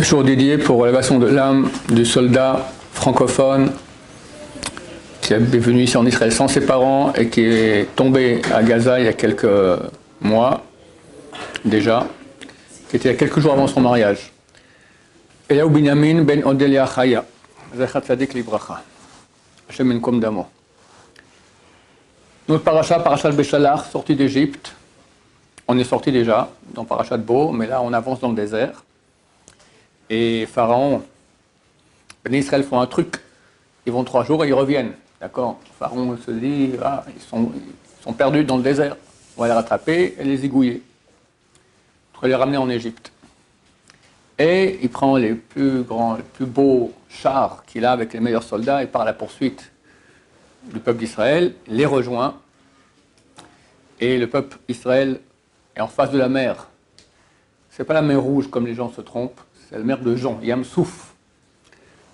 Ce jour dédié pour l'élévation de l'âme du soldat francophone qui est venu ici en Israël sans ses parents et qui est tombé à Gaza il y a quelques mois déjà, qui était il y a quelques jours avant son mariage. Eliaou Binyamin ben Odelia Chaya, Libracha, Hashem. Notre paracha, parachat Béchalar, sorti d'Égypte. On est sorti déjà dans parachat Beau, mais là on avance dans le désert. Et Pharaon, Ben Israël font un truc, ils vont trois jours et ils reviennent. D'accord? Pharaon se dit, ah, ils, sont, perdus dans le désert. On va les rattraper et les égouiller. On va les ramener en Égypte. Et il prend les plus grands, les plus beaux chars qu'il a avec les meilleurs soldats et part à la poursuite du peuple d'Israël, les rejoint. Et le peuple d'Israël est en face de la mer. C'est pas la mer rouge comme les gens se trompent, c'est la mer de Jean, Yam Souf.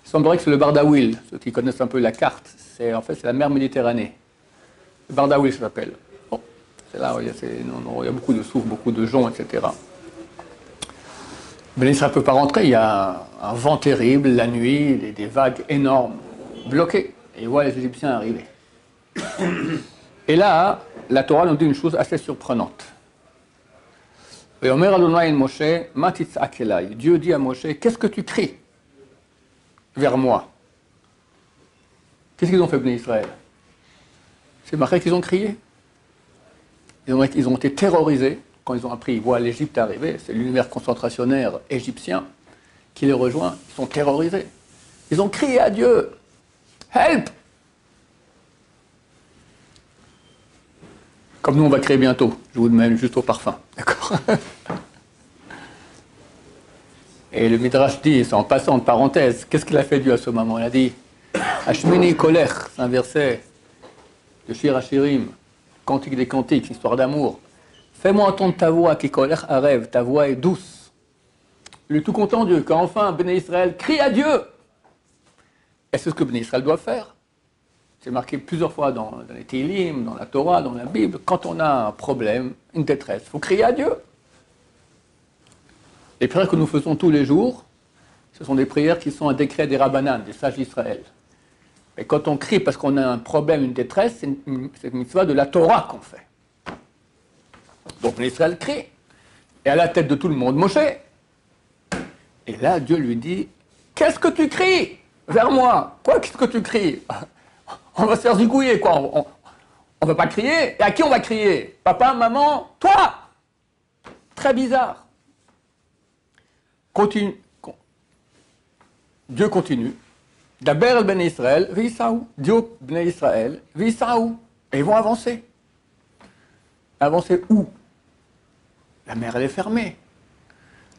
Il semblerait que c'est le Bardaouil, ceux qui connaissent un peu la carte, c'est en fait c'est la mer Méditerranée. Le Bardaouil ça s'appelle. Bon, c'est là où il y, a, il y, a, beaucoup de souf, beaucoup de joncs, etc. Ben Israël ne peut pas rentrer, il y a un, vent terrible, la nuit, des, des, vagues énormes, bloquées. Et il voit les Égyptiens arriver. Et là, la Torah nous dit une chose assez surprenante. Dieu dit à Moshe, qu'est-ce que tu cries vers moi Qu'est-ce qu'ils ont fait, Béné Israël C'est marqué qu'ils ont crié. Ils ont, été terrorisés quand ils ont appris, ils voient l'Égypte arriver, c'est l'univers concentrationnaire égyptien qui les rejoint, ils sont terrorisés. Ils ont crié à Dieu, Help Comme nous, on va créer bientôt. Je vous demande juste au parfum. D'accord? Et le Midrash dit, en passant, en parenthèse, qu'est-ce qu'il a fait Dieu à ce moment? Il a dit Hashmini Kolech, c'est un verset de Shir Hashirim, Cantique des Cantiques, histoire d'amour. Fais-moi entendre ta voix, qui Kolech rêve, ta voix est douce. Il est tout content, Dieu, qu'enfin, Béné Israël crie à Dieu. Et c'est ce que Béné Israël doit faire. C'est marqué plusieurs fois dans, les Télim, dans la Torah, dans la Bible. Quand on a un problème, une détresse, il faut crier à Dieu. Les prières que nous faisons tous les jours, ce sont des prières qui sont un décret des Rabbanan, des sages d'Israël. Et quand on crie parce qu'on a un problème, une détresse, c'est une, une de la Torah qu'on fait. Donc l'Israël crie. Et à la tête de tout le monde, Moshe. Et là, Dieu lui dit Qu'est-ce que tu cries? Vers moi Quoi, qu'est-ce que tu cries? On va se faire zigouiller, quoi. On ne va pas crier. Et à qui on va crier? Papa, maman, toi Très bizarre. Continue. Dieu continue. D'abord, ben Israël, Visaou. Dieu, ben Israël, Visaou. Et ils vont avancer. Avancer où? La mer, elle est fermée.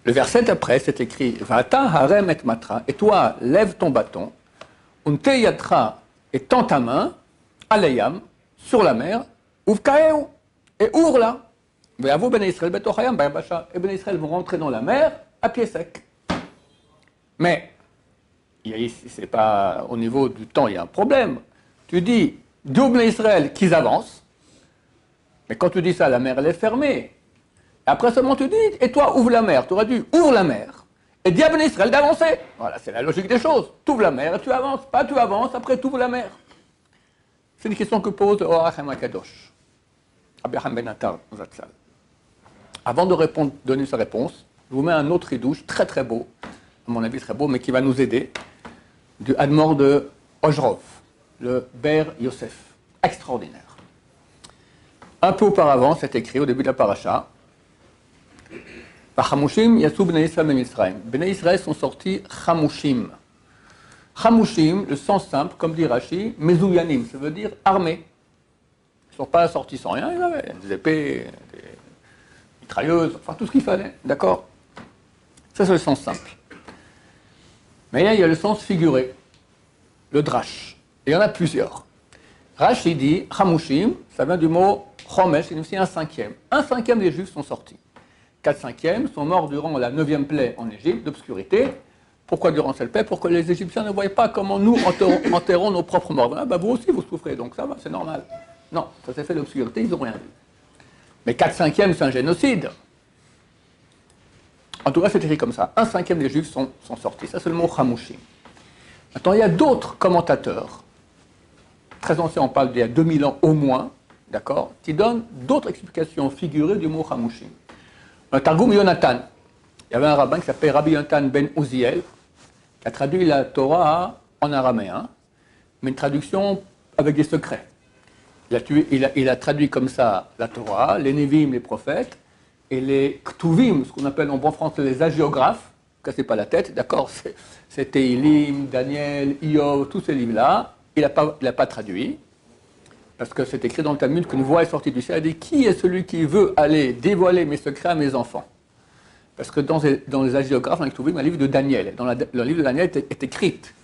Le verset après, c'est écrit Vata harem et matra. Et toi, lève ton bâton. Unte yatra et tends ta main à l'ayam, sur la mer, uvkaeu, et ouvre-la. Et Ben Israël vont rentrer dans la mer à pied sec. Mais, c'est pas au niveau du temps, il y a un problème. Tu dis, double Israël qu'ils avancent, mais quand tu dis ça, la mer elle est fermée. Après seulement tu dis, et toi ouvre la mer. Tu aurais dû ouvre la mer. Et dis à Ben Israël d'avancer. Voilà, c'est la logique des choses. Tu ouvres la mer et tu avances. Pas tu avances, après tu ouvres la mer. C'est une question que pose Orachem Akadosh. Abraham Ben Attar, Avant de donner sa réponse, je vous mets un autre idouche très très beau, à mon avis très beau, mais qui va nous aider, du Admor de Ojrov, le Ber Yosef. Extraordinaire. Un peu auparavant, c'est écrit au début de la paracha, Chamushim Yassou Bnei Israël Israël. Bnei Israël sont sortis Chamushim. Chamushim, le sens simple, comme dit Rashi, Mezouyanim, ça veut dire armés. Ils ne sont pas sortis sans rien, ils avaient des épées, des mitrailleuses, enfin tout ce qu'il fallait, d'accord? Ça c'est le sens simple. Mais là, il y a le sens figuré, le drash. Et il y en a plusieurs. Rashi dit, Chamushim, ça vient du mot Chomesh, c'est aussi un cinquième. Un cinquième des Juifs sont sortis. 4 cinquièmes sont morts durant la neuvième plaie en Égypte d'obscurité. Pourquoi durant cette plaie? Pour que les Égyptiens ne voient pas comment nous enterrons, enterrons nos propres morts. Ah, bah, vous aussi, vous souffrez, donc ça va, c'est normal. Non, ça s'est fait d'obscurité, ils n'ont rien vu. Mais 4 cinquièmes, c'est un génocide. En tout cas, c'est écrit comme ça. Un cinquième des Juifs sont, sont sortis. Ça, c'est le mot Hamushim. Maintenant, il y a d'autres commentateurs, très anciens, on parle d'il y a 2000 ans au moins, d'accord, qui donnent d'autres explications figurées du mot Targum Yonatan. Il y avait un rabbin qui s'appelait Rabbi Yonatan ben Uziel, qui a traduit la Torah en araméen, mais une traduction avec des secrets. Il a, traduit comme ça la Torah, les Nevim, les prophètes, et les Ktuvim, ce qu'on appelle en bon français les agiographes, cassez pas la tête, d'accord C'était Ilim, Daniel, Iov, tous ces livres-là, il n'a pas traduit, parce que c'est écrit dans le Talmud qu'une voix est sortie du ciel, elle dit Qui est celui qui veut aller dévoiler mes secrets à mes enfants? Parce que dans, les- dans agiographes, dans les Ktuvim, un livre de Daniel, dans le livre de Daniel est, est écrite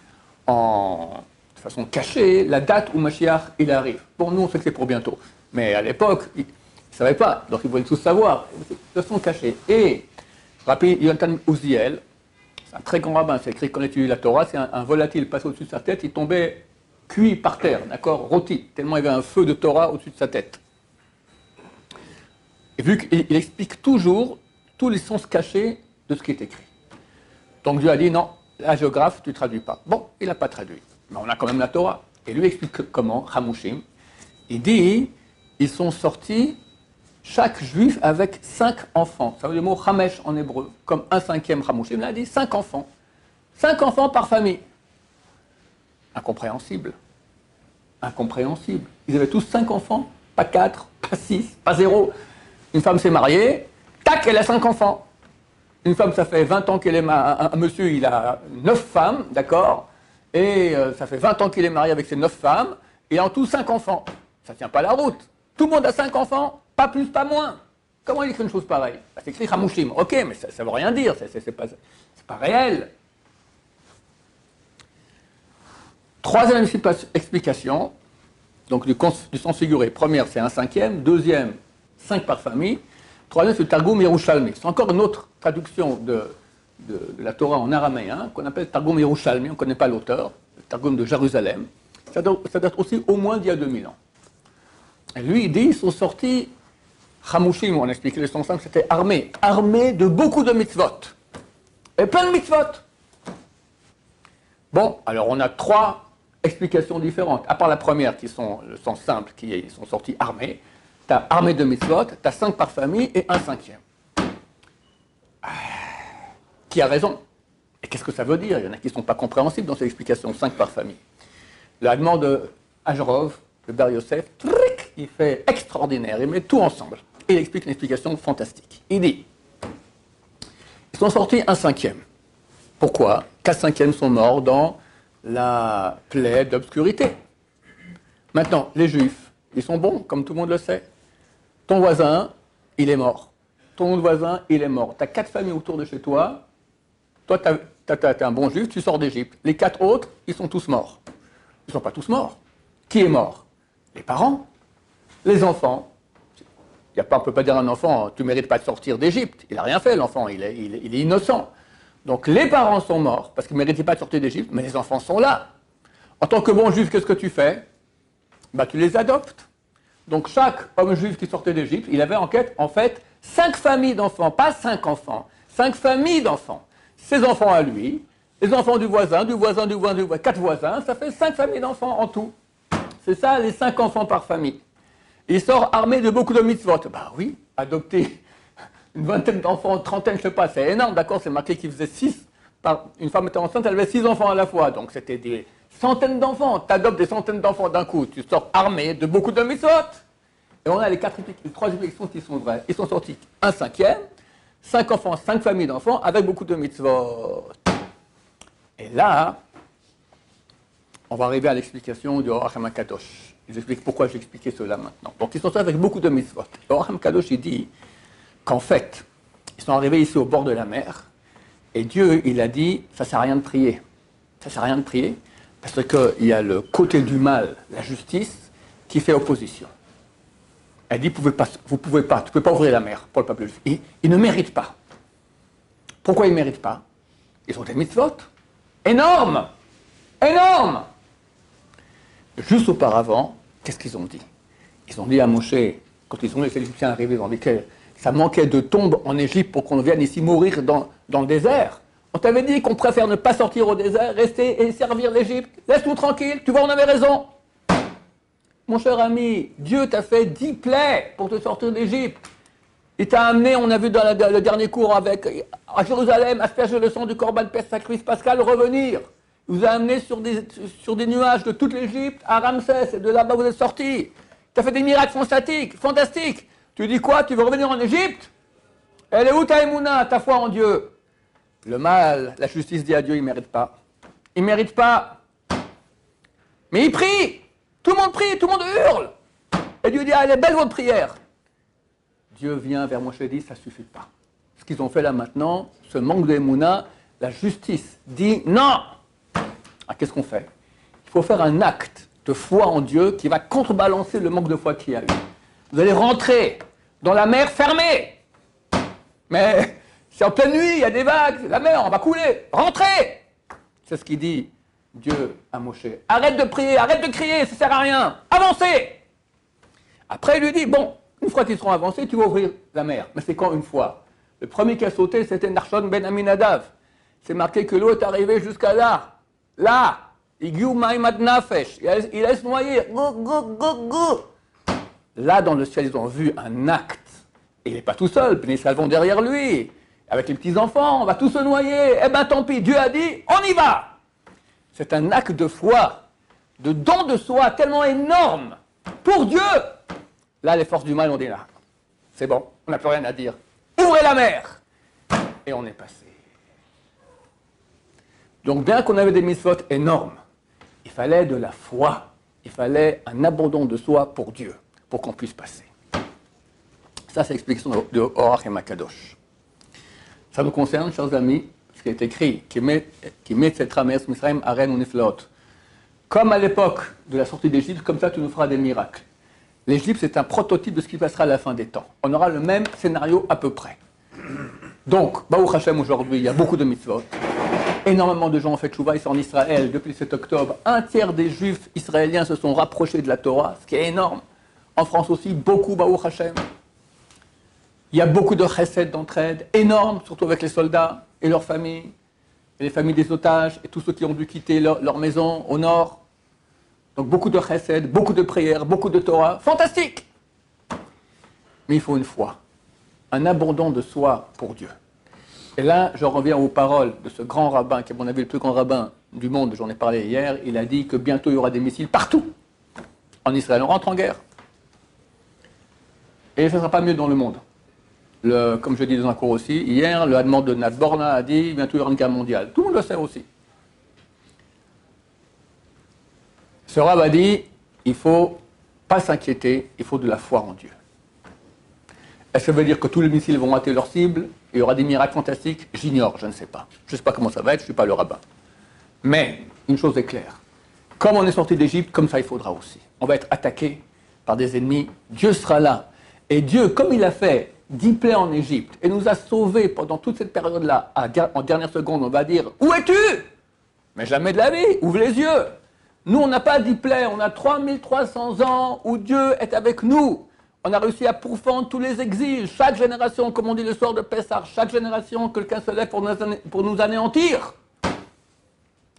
en, de façon cachée la date où Mashiach il arrive. Bon, nous on sait que c'est pour bientôt, mais à l'époque, ils ne savaient pas, donc ils voulaient tous savoir, de façon cachée. Et, rappelez, Yonatan Uziel, c'est un très grand rabbin, c'est écrit qu'on étudie la Torah, c'est un, un volatile passé au-dessus de sa tête, il tombait cuit par terre, d'accord, rôti, tellement il y avait un feu de Torah au-dessus de sa tête. Et vu qu'il il explique toujours tous les sens cachés de ce qui est écrit. Donc Dieu a dit non, la géographe, tu ne traduis pas. Bon, il n'a pas traduit. Mais on a quand même la Torah. Et lui explique comment, Hamushim. Il dit, ils sont sortis, chaque juif avec cinq enfants. Ça veut dire le mot Hamesh en hébreu, comme un cinquième Hamushim. Il a dit cinq enfants. Cinq enfants par famille. Incompréhensible. Incompréhensible. Ils avaient tous cinq enfants, pas quatre, pas six, pas zéro. Une femme s'est mariée, tac, elle a cinq enfants. Une femme, ça fait 20 ans qu'elle est mariée. Un, monsieur, il a neuf femmes, d'accord? Et euh, ça fait 20 ans qu'il est marié avec ses neuf femmes, et en tout cinq enfants. Ça ne tient pas la route. Tout le monde a cinq enfants, pas plus, pas moins. Comment il écrit une chose pareille? Bah, C'est écrit Hamushim. Ok, mais ça ne veut rien dire, c'est- pas, pas réel. Troisième explication, donc du, sens figuré. Première, c'est un cinquième. Deuxième, cinq par famille. Troisième, c'est Targum Yerushalmi. C'est encore une autre traduction de, la Torah en araméen qu'on appelle Targum Yerushalmi. On ne connaît pas l'auteur, le Targum de Jérusalem. Ça date, aussi au moins d'il y a 2000 ans. Lui, il dit ils sont sortis, Hamushim, on a expliqué le sens simple, c'était armé. Armé de beaucoup de mitzvot. Et plein de mitzvot. Bon, alors on a trois explications différentes. À part la première, qui sont le sens qui sont sortis armés. Tu as armé de mitzvot, tu as cinq par famille et un cinquième. Ah, Qui a raison Et qu'est-ce que ça veut dire? Il y en a qui ne sont pas compréhensibles dans ces explications, cinq par famille. La demande de Ajarov, de Bar Yosef, il fait extraordinaire, il met tout ensemble. Il explique une explication fantastique. Il dit ils sont sortis un cinquième. Pourquoi? Quatre cinquièmes sont morts dans la plaie d'obscurité. Maintenant, les juifs, ils sont bons, comme tout le monde le sait. Ton voisin, il est mort. Ton autre voisin, il est mort. Tu as quatre familles autour de chez toi. Toi, tu es un bon juif, tu sors d'Égypte. Les quatre autres, ils sont tous morts. Ils ne sont pas tous morts. Qui est mort? Les parents, les enfants. Y a pas, on ne peut pas dire à un enfant, tu mérites pas de sortir d'Égypte. Il n'a rien fait, l'enfant, il il est innocent. Donc les parents sont morts parce qu'ils ne méritaient pas de sortir d'Égypte, mais les enfants sont là. En tant que bon juif, qu'est-ce que tu fais? Bah, Tu les adoptes. Donc chaque homme juif qui sortait d'Égypte, il avait en, quête, en fait cinq familles d'enfants, pas cinq enfants, cinq familles d'enfants. Ses enfants à lui, les enfants du voisin, du voisin, du voisin, du voisin, quatre voisins, ça fait cinq familles d'enfants en tout. C'est ça, les cinq enfants par famille. Il sort armé de beaucoup de mitzvot. Bah oui, adopter une vingtaine d'enfants, trentaine, je sais pas, c'est énorme, d'accord C'est marqué qu'il faisait six. Une femme était enceinte, elle avait six enfants à la fois, donc c'était des centaines d'enfants. Tu des centaines d'enfants d'un coup, tu sors armé de beaucoup de mitzvot. Et on a les, quatre, les trois explications qui sont vraies. Ils sont sortis un cinquième, cinq enfants, cinq familles d'enfants, avec beaucoup de mitzvot. Et là, on va arriver à l'explication du Oracham Kadosh. Je vous explique pourquoi j'ai expliqué cela maintenant. Donc ils sont sortis avec beaucoup de mitzvot. Le Kadosh, il dit qu'en fait, ils sont arrivés ici au bord de la mer, et Dieu, il a dit, ça ne sert à rien de prier. Ça ne sert à rien de prier, parce qu'il y a le côté du mal, la justice, qui fait opposition. Elle dit, vous pouvez pas, vous pouvez pas, tu ne peux pas ouvrir la mer pour le peuple juif. Ils, ne méritent pas. Pourquoi ils ne méritent pas? Ils ont des mitzvot. Énormes Énormes Juste auparavant, qu'est-ce qu'ils ont dit? Ils ont dit à Moshe, quand ils ont vu les Égyptiens arriver, ils ont ça manquait de tombes en Égypte pour qu'on vienne ici mourir dans, dans le désert. On t'avait dit qu'on préfère ne pas sortir au désert, rester et servir l'Égypte. Laisse-nous tranquille, tu vois, on avait raison. Mon cher ami, Dieu t'a fait dix plaies pour te sortir d'Égypte. Il t'a amené, on a vu dans le dernier cours avec, à Jérusalem, à faire le sang du corban Père sacrifice pascal, revenir. Il vous a amené sur des, nuages de toute l'Égypte à Ramsès, et de là-bas vous êtes sortis. Tu as fait des miracles fantastiques, fantastiques. Tu dis quoi? Tu veux revenir en Égypte? Elle est où ta émouna, ta foi en Dieu? Le mal, la justice dit à Dieu, il ne mérite pas. Il ne mérite pas. Mais il prie. Tout le monde prie, tout le monde hurle. Et Dieu dit, ah, elle est belle votre prière. Dieu vient vers Moshe et dit, ça ne suffit pas. Ce qu'ils ont fait là maintenant, ce manque d'émouna, la justice dit non. Ah, Qu'est-ce qu'on fait? Il faut faire un acte de foi en Dieu qui va contrebalancer le manque de foi qu'il y a eu. Vous allez rentrer dans la mer fermée. Mais c'est en pleine nuit, il y a des vagues, la mer, on va couler. Rentrez C'est ce qu'il dit Dieu à Moshe. Arrête de prier, arrête de crier, ça sert à rien. Avancez Après, il lui dit, bon, une fois qu'ils seront avancés, tu vas ouvrir la mer. Mais c'est quand une fois? Le premier qui a sauté, c'était Narshon ben Aminadav. C'est marqué que l'eau est arrivée jusqu'à là. Là Il laisse noyer. Là, dans le ciel, ils ont vu un acte. Et il n'est pas tout seul, les vont derrière lui. Avec les petits-enfants, on va tous se noyer. Eh bien, tant pis, Dieu a dit, on y va c'est un acte de foi, de don de soi tellement énorme pour Dieu. Là, les forces du mal ont dit là, c'est bon, on n'a plus rien à dire. Ouvrez la mer Et on est passé. Donc, bien qu'on avait des mitzvot énormes, il fallait de la foi, il fallait un abandon de soi pour Dieu, pour qu'on puisse passer. Ça, c'est l'explication de Horach et Makadosh. Ça nous concerne, chers amis, qui est écrit, qui met. Comme à l'époque de la sortie d'Égypte, comme ça tu nous feras des miracles. L'Égypte, c'est un prototype de ce qui passera à la fin des temps. On aura le même scénario à peu près. Donc, Baruch Hashem aujourd'hui, il y a beaucoup de mitzvot. Énormément de gens ont fait chouva ici en Israël depuis le 7 octobre. Un tiers des juifs israéliens se sont rapprochés de la Torah, ce qui est énorme. En France aussi, beaucoup Baruch Hashem. Il y a beaucoup de chesed d'entraide, énorme, surtout avec les soldats et leurs familles, et les familles des otages, et tous ceux qui ont dû quitter leur, maison au nord. Donc beaucoup de chesed, beaucoup de prières, beaucoup de Torah. Fantastique Mais il faut une foi, un abandon de soi pour Dieu. Et là, je reviens aux paroles de ce grand rabbin, qui est à mon avis le plus grand rabbin du monde, j'en ai parlé hier. Il a dit que bientôt il y aura des missiles partout en Israël. On rentre en guerre. Et ce ne sera pas mieux dans le monde comme je dis dans un cours aussi, hier, le allemand de Nat Borna a dit bientôt il y aura une guerre mondiale. Tout le monde le sait aussi. Ce rab a dit il ne faut pas s'inquiéter, il faut de la foi en Dieu. Est-ce que ça veut dire que tous les missiles vont rater leur cible Il y aura des miracles fantastiques? J'ignore, je ne sais pas. Je ne sais pas comment ça va être, je ne suis pas le rabbin. Mais une chose est claire. Comme on est sorti d'Égypte, comme ça il faudra aussi. On va être attaqué par des ennemis. Dieu sera là. Et Dieu, comme il a fait dix plaies en Égypte et nous a sauvés pendant toute cette période-là, en dernière seconde, on va dire Où es-tu? Mais jamais de la vie, ouvre les yeux. Nous, on n'a pas dix plaies, on a 3300 ans où Dieu est avec nous. On a réussi à pourfendre tous les exils. Chaque génération, comme on dit le soir de Pessah, chaque génération, quelqu'un se lève pour nous, pour nous anéantir.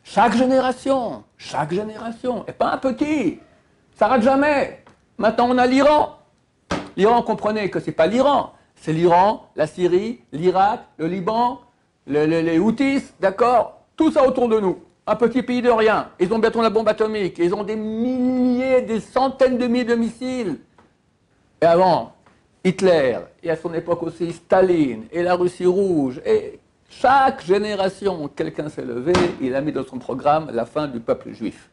Chaque génération, chaque génération, et pas un petit. Ça rate jamais. Maintenant, on a l'Iran. L'Iran, comprenez que ce n'est pas l'Iran, c'est l'Iran, la Syrie, l'Irak, le Liban, les Houthis, d'accord? Tout ça autour de nous. Un petit pays de rien. Ils ont bientôt la bombe atomique. Ils ont des milliers, des centaines de milliers de missiles. Et avant, Hitler, et à son époque aussi Staline, et la Russie rouge, et chaque génération, quelqu'un s'est levé, il a mis dans son programme la fin du peuple juif.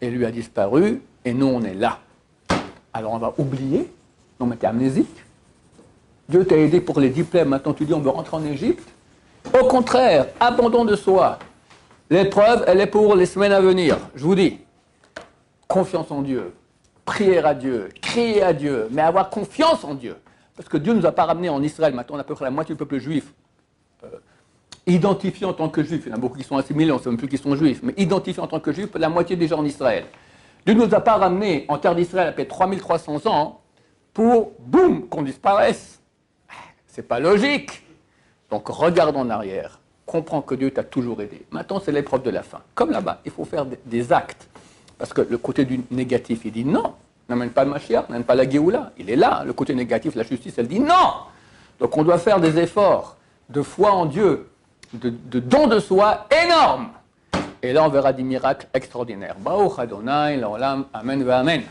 Et lui a disparu, et nous on est là. Alors on va oublier non, mais amnésique. Dieu t'a aidé pour les diplômes, maintenant tu dis on veut rentrer en Égypte. Au contraire, abandon de soi. L'épreuve, elle est pour les semaines à venir. Je vous dis, confiance en Dieu, prier à Dieu, crier à Dieu, mais avoir confiance en Dieu. Parce que Dieu ne nous a pas ramenés en Israël, maintenant on a à peu près la moitié du peuple juif, euh, identifié en tant que juif. Il y en a beaucoup qui sont assimilés, on ne sait même plus qui sont juifs, mais identifié en tant que juif, la moitié déjà en Israël. Dieu ne nous a pas ramenés en terre d'Israël après 3300 ans pour, boum, qu'on disparaisse. C'est pas logique. Donc regarde en arrière, comprends que Dieu t'a toujours aidé. Maintenant, c'est l'épreuve de la fin. Comme là-bas, il faut faire des- actes. Parce que le côté du négatif, il dit non, n'amène pas le Mashiach, n'amène pas la Géoula. Il est là. Le côté négatif, la justice, elle dit non. Donc on doit faire des efforts de foi en Dieu, de, don de soi énormes. Et là, on verra des miracles extraordinaires. Baruch Adonai, l'olam, amen, amen.